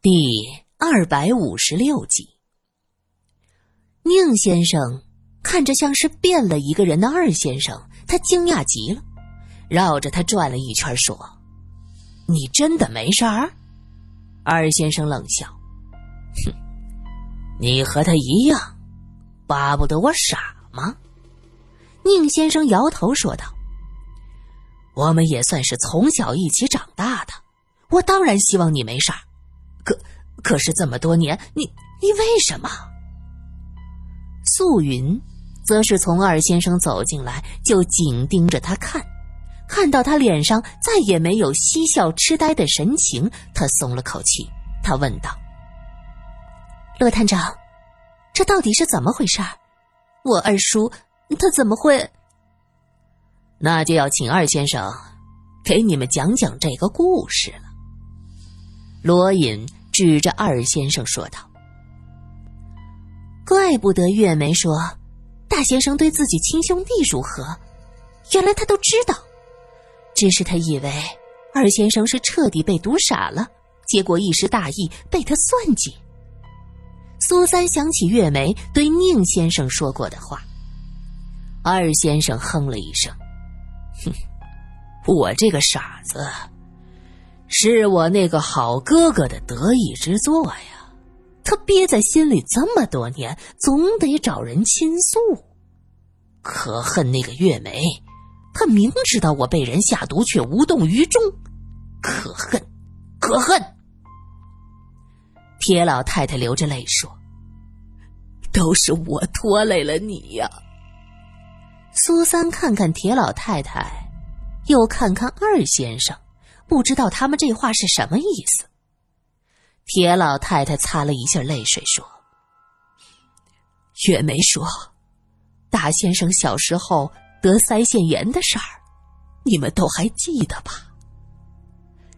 第二百五十六集，宁先生看着像是变了一个人的二先生，他惊讶极了，绕着他转了一圈，说：“你真的没事儿？”二先生冷笑：“哼，你和他一样，巴不得我傻吗？”宁先生摇头说道：“我们也算是从小一起长大的，我当然希望你没事儿。”可可是这么多年，你你为什么？素云则是从二先生走进来就紧盯着他看，看到他脸上再也没有嬉笑痴呆的神情，他松了口气。他问道：“罗探长，这到底是怎么回事？我二叔他怎么会？”那就要请二先生给你们讲讲这个故事了。罗隐。指着二先生说道：“怪不得月梅说，大先生对自己亲兄弟如何，原来他都知道。只是他以为二先生是彻底被毒傻了，结果一时大意被他算计。”苏三想起月梅对宁先生说过的话，二先生哼了一声：“哼，我这个傻子。”是我那个好哥哥的得意之作呀，他憋在心里这么多年，总得找人倾诉。可恨那个月梅，他明知道我被人下毒，却无动于衷。可恨，可恨！铁老太太流着泪说：“都是我拖累了你呀。”苏三看看铁老太太，又看看二先生。不知道他们这话是什么意思。铁老太太擦了一下泪水，说：“月梅说，大先生小时候得腮腺炎的事儿，你们都还记得吧？”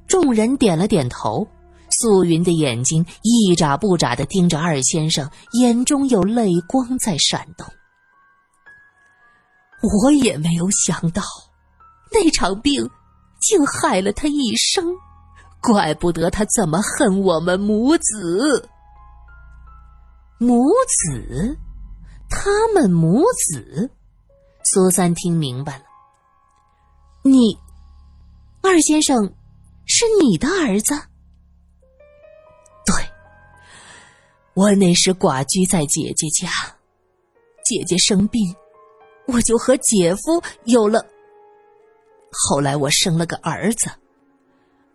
众人点了点头。素云的眼睛一眨不眨的盯着二先生，眼中有泪光在闪动。我也没有想到，那场病。竟害了他一生，怪不得他这么恨我们母子。母子，他们母子。苏三听明白了，你，二先生，是你的儿子。对，我那时寡居在姐姐家，姐姐生病，我就和姐夫有了。后来我生了个儿子，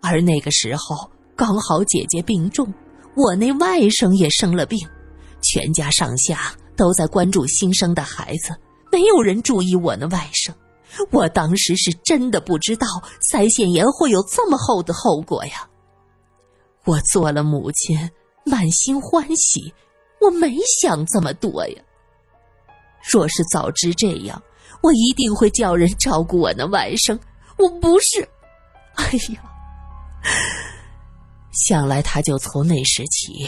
而那个时候刚好姐姐病重，我那外甥也生了病，全家上下都在关注新生的孩子，没有人注意我那外甥。我当时是真的不知道腮腺炎会有这么厚的后果呀！我做了母亲，满心欢喜，我没想这么多呀。若是早知这样。我一定会叫人照顾我的外甥，我不是。哎呀，想来他就从那时起，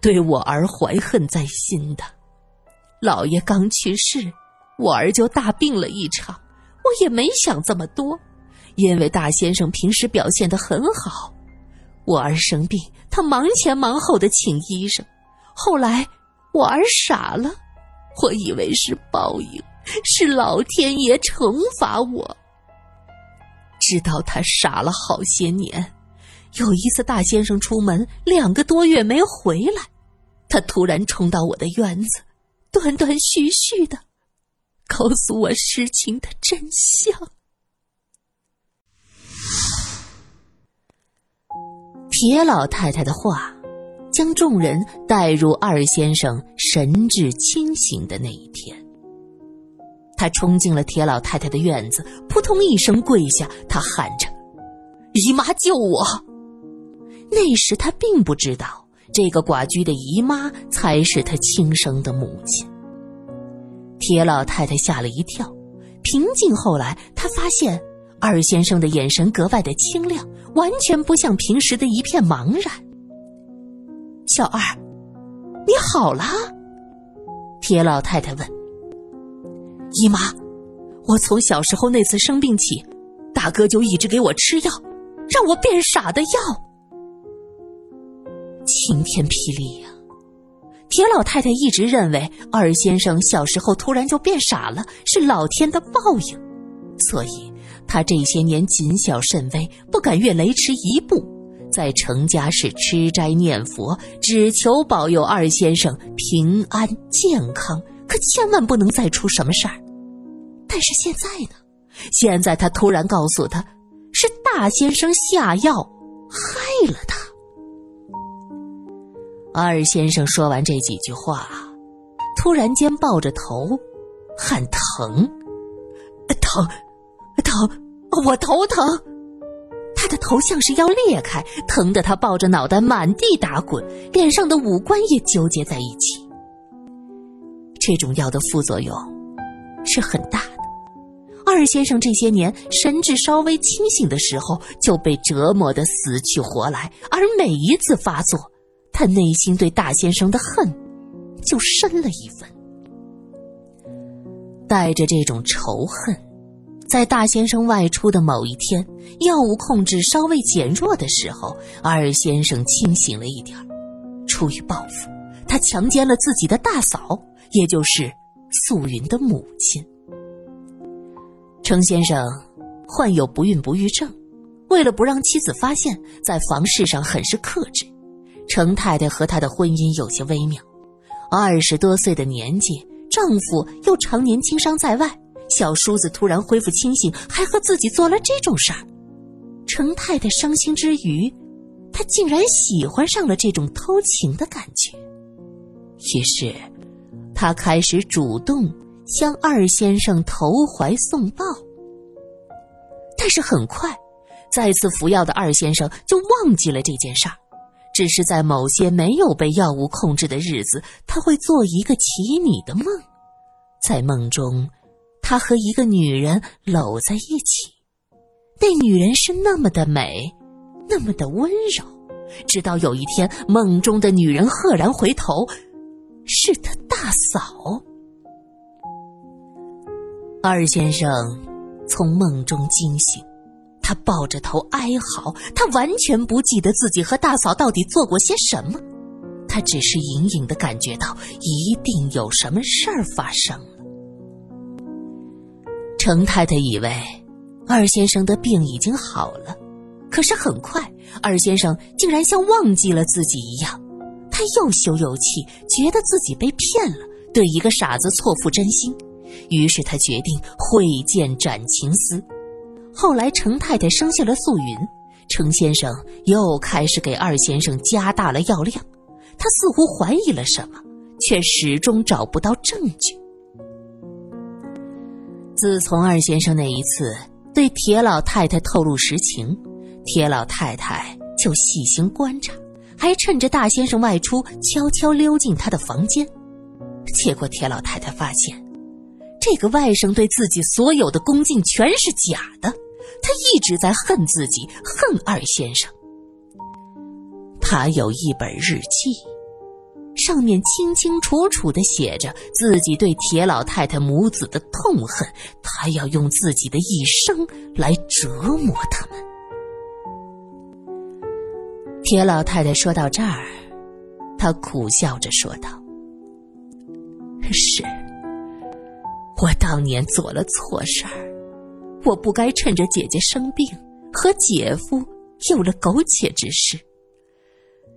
对我儿怀恨在心的。老爷刚去世，我儿就大病了一场，我也没想这么多，因为大先生平时表现的很好。我儿生病，他忙前忙后的请医生，后来我儿傻了，我以为是报应。是老天爷惩罚我。直到他傻了好些年，有一次大先生出门两个多月没回来，他突然冲到我的院子，断断续续的告诉我事情的真相。铁老太太的话，将众人带入二先生神志清醒的那一天。他冲进了铁老太太的院子，扑通一声跪下，他喊着：“姨妈救我！”那时他并不知道，这个寡居的姨妈才是他亲生的母亲。铁老太太吓了一跳，平静后来，她发现二先生的眼神格外的清亮，完全不像平时的一片茫然。小二，你好了？铁老太太问。姨妈，我从小时候那次生病起，大哥就一直给我吃药，让我变傻的药。晴天霹雳呀！铁老太太一直认为二先生小时候突然就变傻了，是老天的报应，所以她这些年谨小慎微，不敢越雷池一步，在程家是吃斋念佛，只求保佑二先生平安健康，可千万不能再出什么事儿。但是现在呢？现在他突然告诉他，是大先生下药害了他。二先生说完这几句话，突然间抱着头，喊疼，疼，疼，我头疼。他的头像是要裂开，疼得他抱着脑袋满地打滚，脸上的五官也纠结在一起。这种药的副作用是很大。二先生这些年神智稍微清醒的时候，就被折磨得死去活来，而每一次发作。他内心对大先生的恨就深了一分，带着这种仇恨，在大先生外出的某一天，药物控制稍微减弱的时候，二先生清醒了一点出于报复，他强奸了自己的大嫂，也就是素云的母亲。程先生患有不孕不育症，为了不让妻子发现，在房事上很是克制。程太太和他的婚姻有些微妙，二十多岁的年纪，丈夫又常年经商在外，小叔子突然恢复清醒，还和自己做了这种事儿。程太太伤心之余，她竟然喜欢上了这种偷情的感觉，于是，她开始主动向二先生投怀送抱。但是很快，再次服药的二先生就忘记了这件事儿。只是在某些没有被药物控制的日子，他会做一个奇米的梦，在梦中，他和一个女人搂在一起，那女人是那么的美，那么的温柔。直到有一天，梦中的女人赫然回头，是他大嫂。二先生从梦中惊醒。他抱着头哀嚎，他完全不记得自己和大嫂到底做过些什么，他只是隐隐的感觉到一定有什么事儿发生了。程太太以为二先生的病已经好了，可是很快二先生竟然像忘记了自己一样，他又羞又气，觉得自己被骗了，对一个傻子错付真心，于是他决定会见斩情思。后来，程太太生下了素云，程先生又开始给二先生加大了药量。他似乎怀疑了什么，却始终找不到证据。自从二先生那一次对铁老太太透露实情，铁老太太就细心观察，还趁着大先生外出悄悄溜进他的房间。结果，铁老太太发现，这个外甥对自己所有的恭敬全是假的。他一直在恨自己，恨二先生。他有一本日记，上面清清楚楚的写着自己对铁老太太母子的痛恨，他要用自己的一生来折磨他们。铁老太太说到这儿，她苦笑着说道：“是，我当年做了错事儿。”我不该趁着姐姐生病和姐夫有了苟且之事，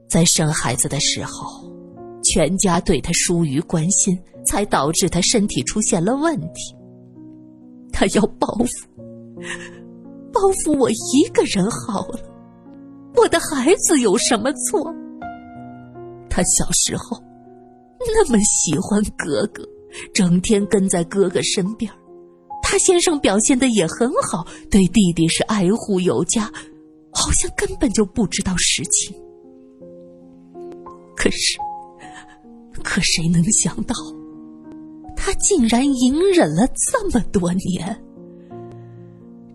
在生孩子的时候，全家对他疏于关心，才导致他身体出现了问题。他要报复，报复我一个人好了。我的孩子有什么错？他小时候那么喜欢哥哥，整天跟在哥哥身边。大先生表现的也很好，对弟弟是爱护有加，好像根本就不知道实情。可是，可谁能想到，他竟然隐忍了这么多年，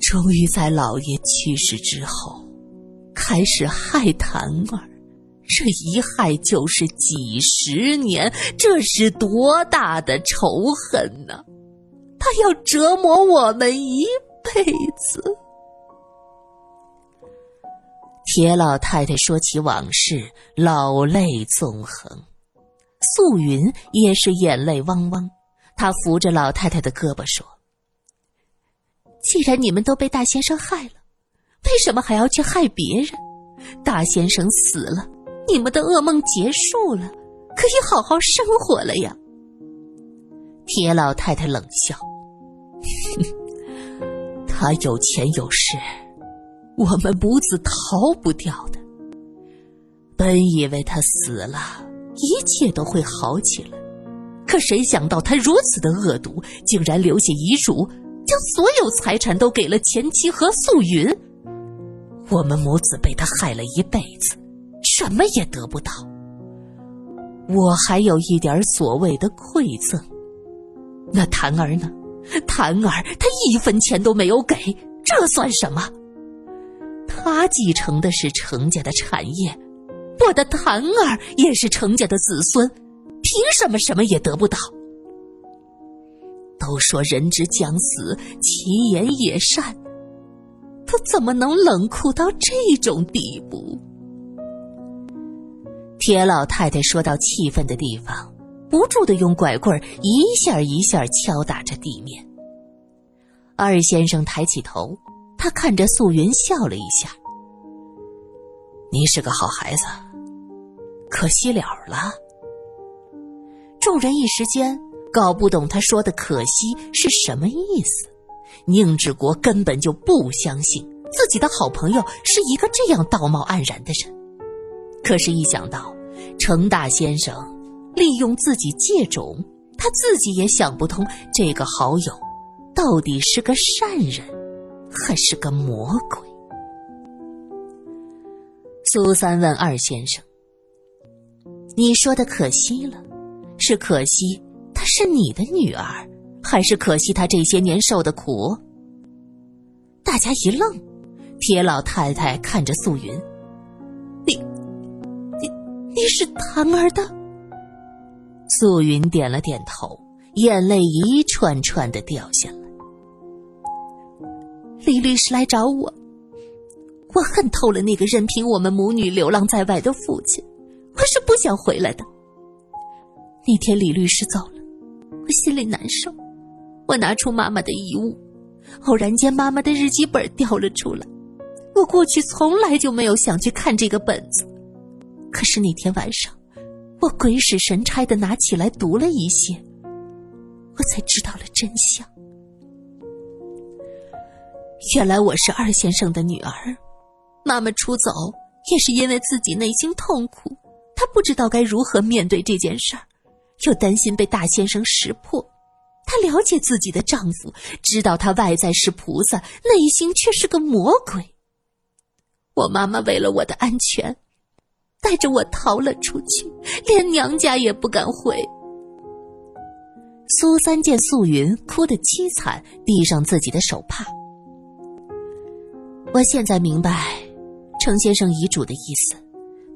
终于在老爷去世之后，开始害檀儿，这一害就是几十年，这是多大的仇恨呢？他要折磨我们一辈子。铁老太太说起往事，老泪纵横。素云也是眼泪汪汪，她扶着老太太的胳膊说：“既然你们都被大先生害了，为什么还要去害别人？大先生死了，你们的噩梦结束了，可以好好生活了呀。”铁老太太冷笑：“哼 他有钱有势。”我们母子逃不掉的。本以为他死了，一切都会好起来，可谁想到他如此的恶毒，竟然留下遗嘱，将所有财产都给了前妻和素云。我们母子被他害了一辈子，什么也得不到。我还有一点所谓的馈赠，那谭儿呢？谭儿他一分钱都没有给，这算什么？他继承的是程家的产业，我的谭儿也是程家的子孙，凭什么什么也得不到？都说人之将死，其言也善，他怎么能冷酷到这种地步？铁老太太说到气愤的地方，不住的用拐棍一下一下敲打着地面。二先生抬起头。他看着素云笑了一下：“你是个好孩子，可惜了了。”众人一时间搞不懂他说的“可惜”是什么意思。宁志国根本就不相信自己的好朋友是一个这样道貌岸然的人，可是，一想到程大先生利用自己借种，他自己也想不通这个好友到底是个善人。还是个魔鬼。苏三问二先生：“你说的可惜了，是可惜她是你的女儿，还是可惜她这些年受的苦？”大家一愣，铁老太太看着素云：“，你，是谭儿的？”素云点了点头，眼泪一串串的掉下来。李律师来找我，我恨透了那个任凭我们母女流浪在外的父亲，我是不想回来的。那天李律师走了，我心里难受。我拿出妈妈的遗物，偶然间妈妈的日记本掉了出来。我过去从来就没有想去看这个本子，可是那天晚上，我鬼使神差的拿起来读了一些，我才知道了真相。原来我是二先生的女儿，妈妈出走也是因为自己内心痛苦，她不知道该如何面对这件事儿，又担心被大先生识破。她了解自己的丈夫，知道他外在是菩萨，内心却是个魔鬼。我妈妈为了我的安全，带着我逃了出去，连娘家也不敢回。苏三见素云哭得凄惨，递上自己的手帕。我现在明白，程先生遗嘱的意思，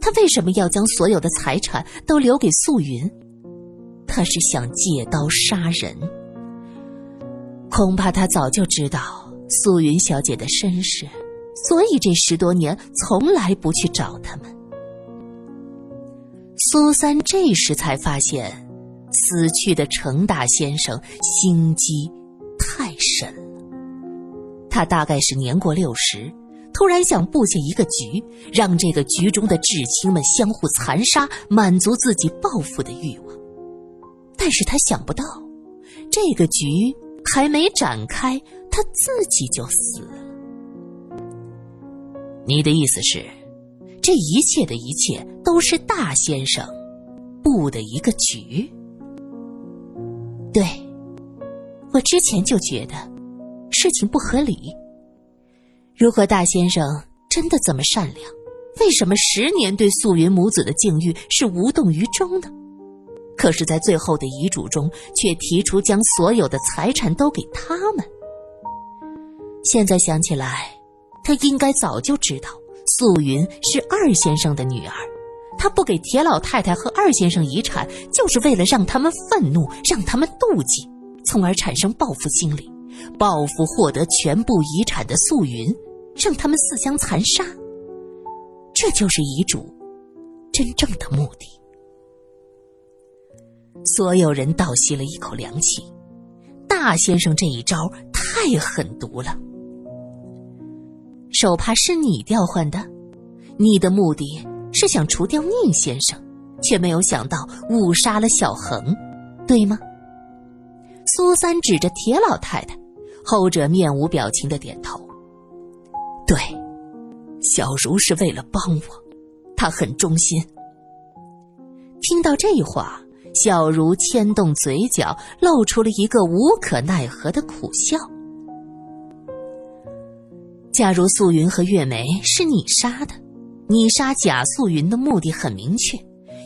他为什么要将所有的财产都留给素云？他是想借刀杀人。恐怕他早就知道素云小姐的身世，所以这十多年从来不去找他们。苏三这时才发现，死去的程大先生心机太深了。他大概是年过六十，突然想布下一个局，让这个局中的至亲们相互残杀，满足自己报复的欲望。但是他想不到，这个局还没展开，他自己就死了。你的意思是，这一切的一切都是大先生布的一个局？对，我之前就觉得。事情不合理。如果大先生真的这么善良，为什么十年对素云母子的境遇是无动于衷呢？可是，在最后的遗嘱中，却提出将所有的财产都给他们。现在想起来，他应该早就知道素云是二先生的女儿，他不给铁老太太和二先生遗产，就是为了让他们愤怒，让他们妒忌，从而产生报复心理。报复获得全部遗产的素云，让他们自相残杀。这就是遗嘱真正的目的。所有人倒吸了一口凉气，大先生这一招太狠毒了。手帕是你调换的，你的目的是想除掉宁先生，却没有想到误杀了小恒，对吗？苏三指着铁老太太，后者面无表情的点头。对，小茹是为了帮我，她很忠心。听到这话，小茹牵动嘴角，露出了一个无可奈何的苦笑。假如素云和月梅是你杀的，你杀贾素云的目的很明确，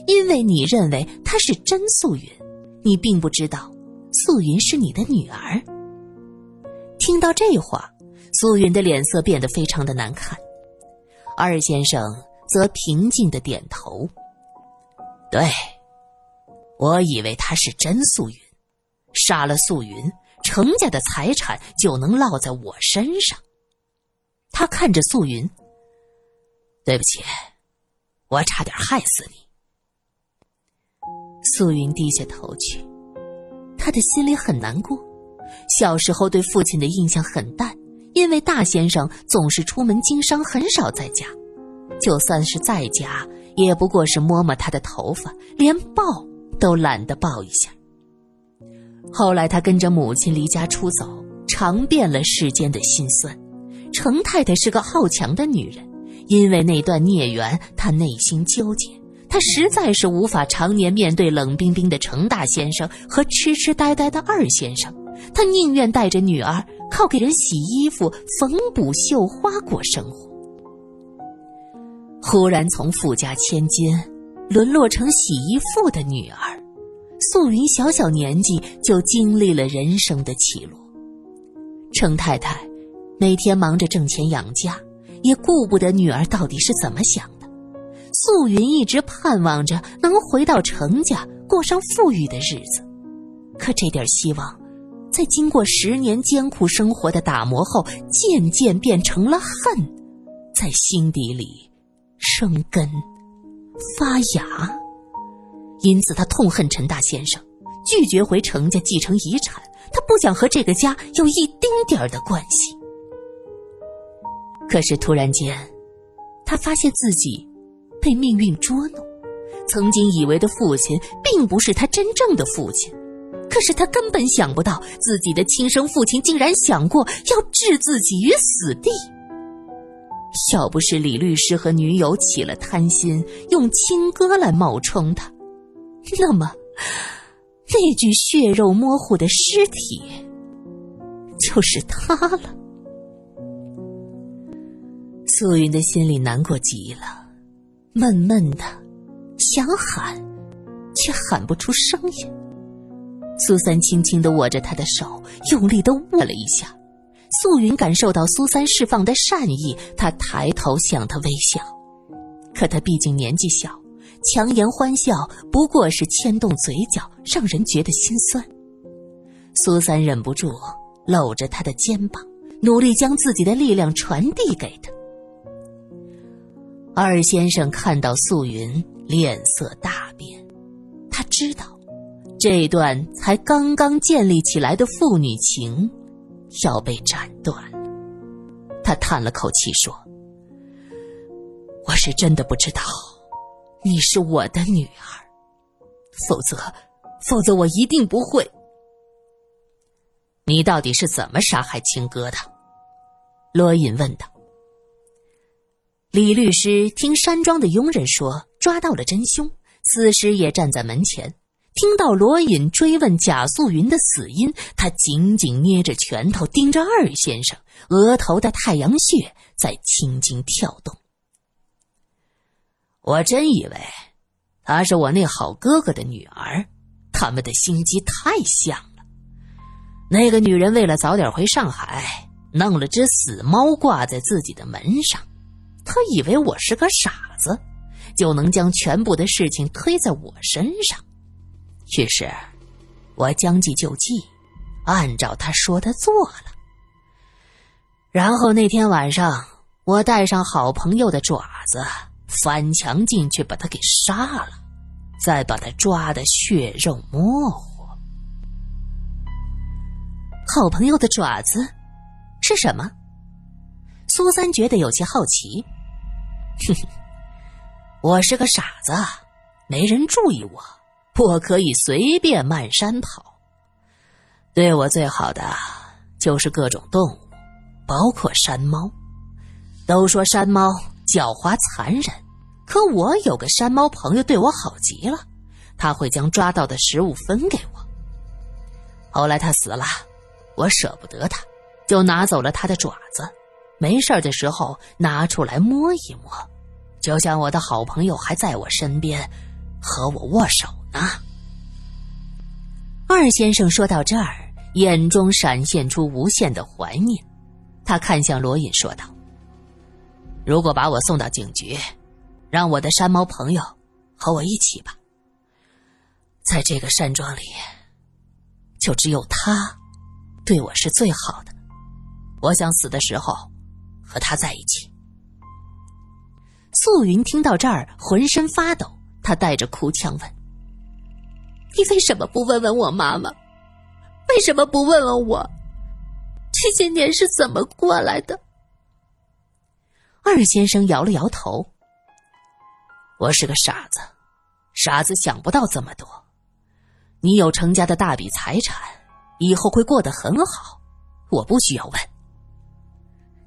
因为你认为她是真素云，你并不知道素云是你的女儿。听到这话。素云的脸色变得非常的难看，二先生则平静的点头。对，我以为她是真素云，杀了素云，程家的财产就能落在我身上。他看着素云，对不起，我差点害死你。素云低下头去，他的心里很难过，小时候对父亲的印象很淡。因为大先生总是出门经商，很少在家，就算是在家，也不过是摸摸他的头发，连抱都懒得抱一下。后来他跟着母亲离家出走，尝遍了世间的辛酸。程太太是个好强的女人，因为那段孽缘，她内心纠结，她实在是无法常年面对冷冰冰的程大先生和痴痴呆呆的二先生，她宁愿带着女儿。靠给人洗衣服、缝补绣花过生活，忽然从富家千金沦落成洗衣妇的女儿，素云小小年纪就经历了人生的起落。程太太每天忙着挣钱养家，也顾不得女儿到底是怎么想的。素云一直盼望着能回到程家过上富裕的日子，可这点希望。在经过十年艰苦生活的打磨后，渐渐变成了恨，在心底里生根发芽。因此，他痛恨陈大先生，拒绝回程家继承遗产。他不想和这个家有一丁点儿的关系。可是，突然间，他发现自己被命运捉弄，曾经以为的父亲，并不是他真正的父亲。可是他根本想不到，自己的亲生父亲竟然想过要置自己于死地。要不是李律师和女友起了贪心，用亲哥来冒充他，那么那具血肉模糊的尸体就是他了。素云的心里难过极了，闷闷的，想喊，却喊不出声音。苏三轻轻的握着他的手，用力的握了一下。素云感受到苏三释放的善意，他抬头向他微笑。可他毕竟年纪小，强颜欢笑不过是牵动嘴角，让人觉得心酸。苏三忍不住搂着他的肩膀，努力将自己的力量传递给他。二先生看到素云，脸色大变，他知道。这段才刚刚建立起来的父女情，要被斩断了。他叹了口气说：“我是真的不知道，你是我的女儿，否则，否则我一定不会。你到底是怎么杀害青哥的？”罗隐问道。李律师听山庄的佣人说，抓到了真凶，此时也站在门前。听到罗隐追问贾素云的死因，他紧紧捏着拳头，盯着二先生额头的太阳穴在轻轻跳动。我真以为她是我那好哥哥的女儿，他们的心机太像了。那个女人为了早点回上海，弄了只死猫挂在自己的门上，他以为我是个傻子，就能将全部的事情推在我身上。于是，我将计就计，按照他说的做了。然后那天晚上，我带上好朋友的爪子，翻墙进去把他给杀了，再把他抓的血肉模糊。好朋友的爪子是什么？苏三觉得有些好奇。哼哼，我是个傻子，没人注意我，我可以随便漫山跑。对我最好的就是各种动物，包括山猫。都说山猫狡猾残忍，可我有个山猫朋友对我好极了，他会将抓到的食物分给我。后来他死了。我舍不得他，就拿走了他的爪子。没事的时候拿出来摸一摸，就像我的好朋友还在我身边，和我握手呢。二先生说到这儿，眼中闪现出无限的怀念。他看向罗隐说道：“如果把我送到警局，让我的山猫朋友和我一起吧。在这个山庄里，就只有他。”对我是最好的，我想死的时候和他在一起。素云听到这儿，浑身发抖，她带着哭腔问：“你为什么不问问我妈妈？为什么不问问我这些年是怎么过来的？”二先生摇了摇头：“我是个傻子，傻子想不到这么多。你有成家的大笔财产。”以后会过得很好，我不需要问。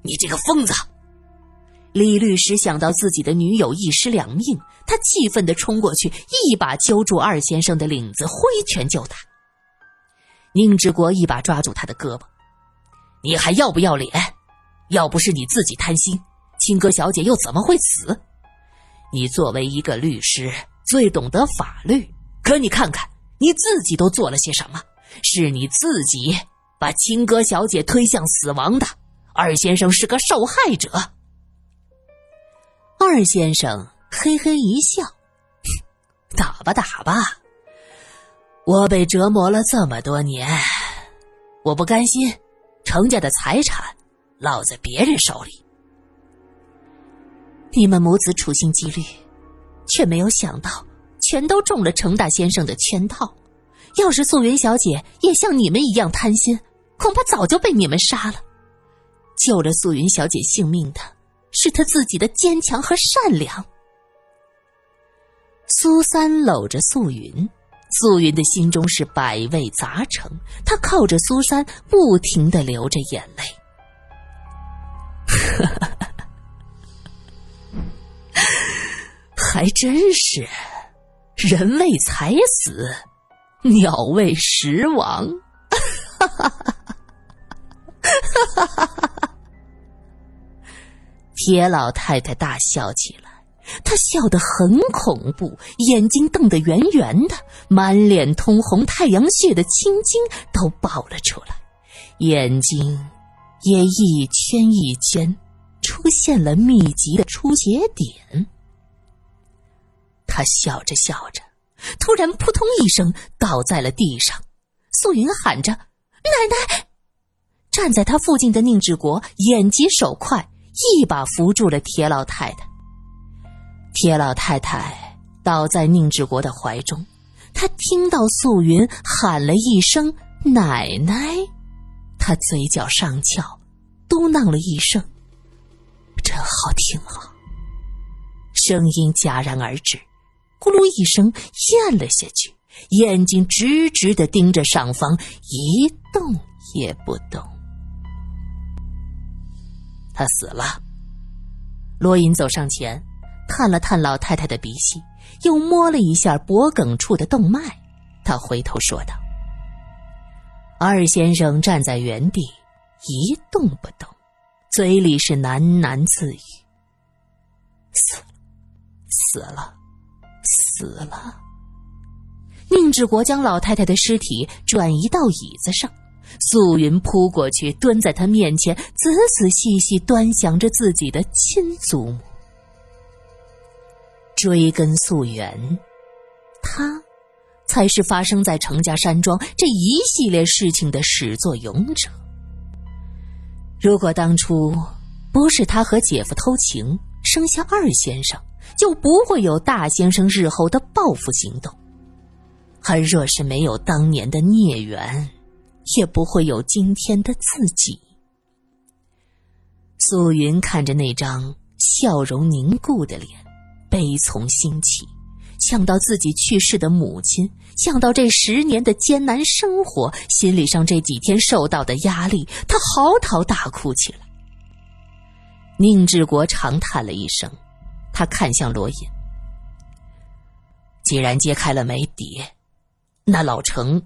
你这个疯子！李律师想到自己的女友一尸两命，他气愤的冲过去，一把揪住二先生的领子，挥拳就打。宁志国一把抓住他的胳膊：“你还要不要脸？要不是你自己贪心，青歌小姐又怎么会死？你作为一个律师，最懂得法律，可你看看你自己都做了些什么？”是你自己把青歌小姐推向死亡的，二先生是个受害者。二先生嘿嘿一笑，打吧打吧，我被折磨了这么多年，我不甘心程家的财产落在别人手里。你们母子处心积虑，却没有想到，全都中了程大先生的圈套。要是素云小姐也像你们一样贪心，恐怕早就被你们杀了。救了素云小姐性命的，是他自己的坚强和善良。苏三搂着素云，素云的心中是百味杂陈。她靠着苏三，不停的流着眼泪。还真是，人为财死。鸟为食亡，哈哈哈哈哈哈！铁老太太大笑起来，她笑得很恐怖，眼睛瞪得圆圆的，满脸通红，太阳穴的青筋都爆了出来，眼睛也一圈一圈出现了密集的出血点。她笑着笑着。突然，扑通一声倒在了地上。素云喊着：“奶奶！”站在他附近的宁志国眼疾手快，一把扶住了铁老太太。铁老太太倒在宁志国的怀中，他听到素云喊了一声“奶奶”，他嘴角上翘，嘟囔了一声：“真好听啊！”声音戛然而止。咕噜一声，咽了下去，眼睛直直的盯着上方，一动也不动。他死了。罗隐走上前，探了探老太太的鼻息，又摸了一下脖颈处的动脉。他回头说道：“二先生站在原地，一动不动，嘴里是喃喃自语：‘死了，死了。’”死了。宁志国将老太太的尸体转移到椅子上，素云扑过去，蹲在他面前，仔仔细细端详着自己的亲祖母。追根溯源，他才是发生在程家山庄这一系列事情的始作俑者。如果当初不是他和姐夫偷情，生下二先生。就不会有大先生日后的报复行动。而若是没有当年的孽缘，也不会有今天的自己。素云看着那张笑容凝固的脸，悲从心起。想到自己去世的母亲，想到这十年的艰难生活，心理上这几天受到的压力，他嚎啕大哭起来。宁志国长叹了一声，他看向罗隐：“既然揭开了谜底，那老程，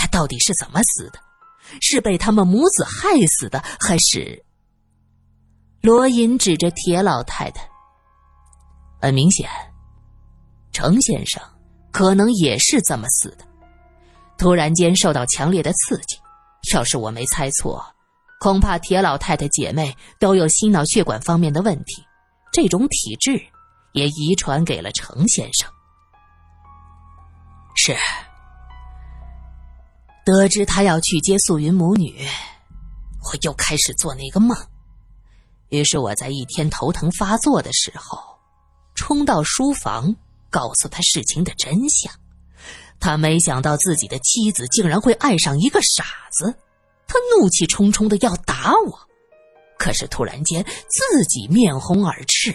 他到底是怎么死的？是被他们母子害死的，还是？”罗隐指着铁老太太，很明显。程先生可能也是这么死的，突然间受到强烈的刺激。要是我没猜错，恐怕铁老太太姐妹都有心脑血管方面的问题，这种体质也遗传给了程先生。是，得知他要去接素云母女，我又开始做那个梦。于是我在一天头疼发作的时候，冲到书房。告诉他事情的真相，他没想到自己的妻子竟然会爱上一个傻子，他怒气冲冲的要打我，可是突然间自己面红耳赤，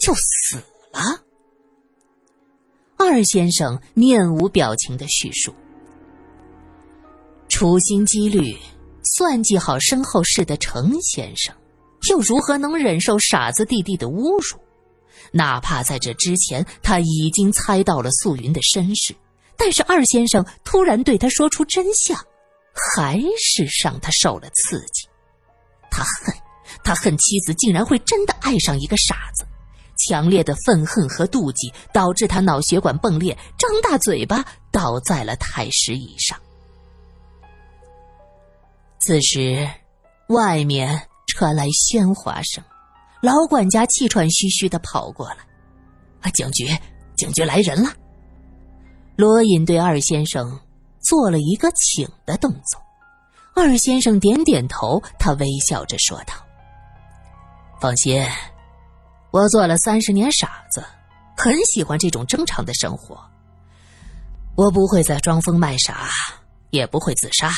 就死了。二先生面无表情的叙述，处心积虑算计好身后事的程先生，又如何能忍受傻子弟弟的侮辱？哪怕在这之前，他已经猜到了素云的身世，但是二先生突然对他说出真相，还是让他受了刺激。他恨，他恨妻子竟然会真的爱上一个傻子，强烈的愤恨和妒忌导致他脑血管迸裂，张大嘴巴倒在了太师椅上。此时，外面传来喧哗声。老管家气喘吁吁的跑过来，啊，警局，警局来人了。罗隐对二先生做了一个请的动作，二先生点点头，他微笑着说道：“放心，我做了三十年傻子，很喜欢这种正常的生活。我不会再装疯卖傻，也不会自杀。”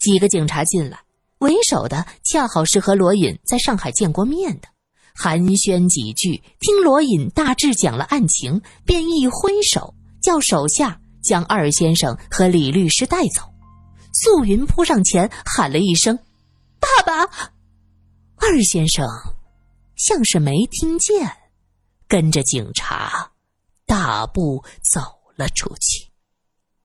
几个警察进来。为首的恰好是和罗隐在上海见过面的，寒暄几句，听罗隐大致讲了案情，便一挥手叫手下将二先生和李律师带走。素云扑上前喊了一声：“爸爸！”二先生像是没听见，跟着警察大步走了出去。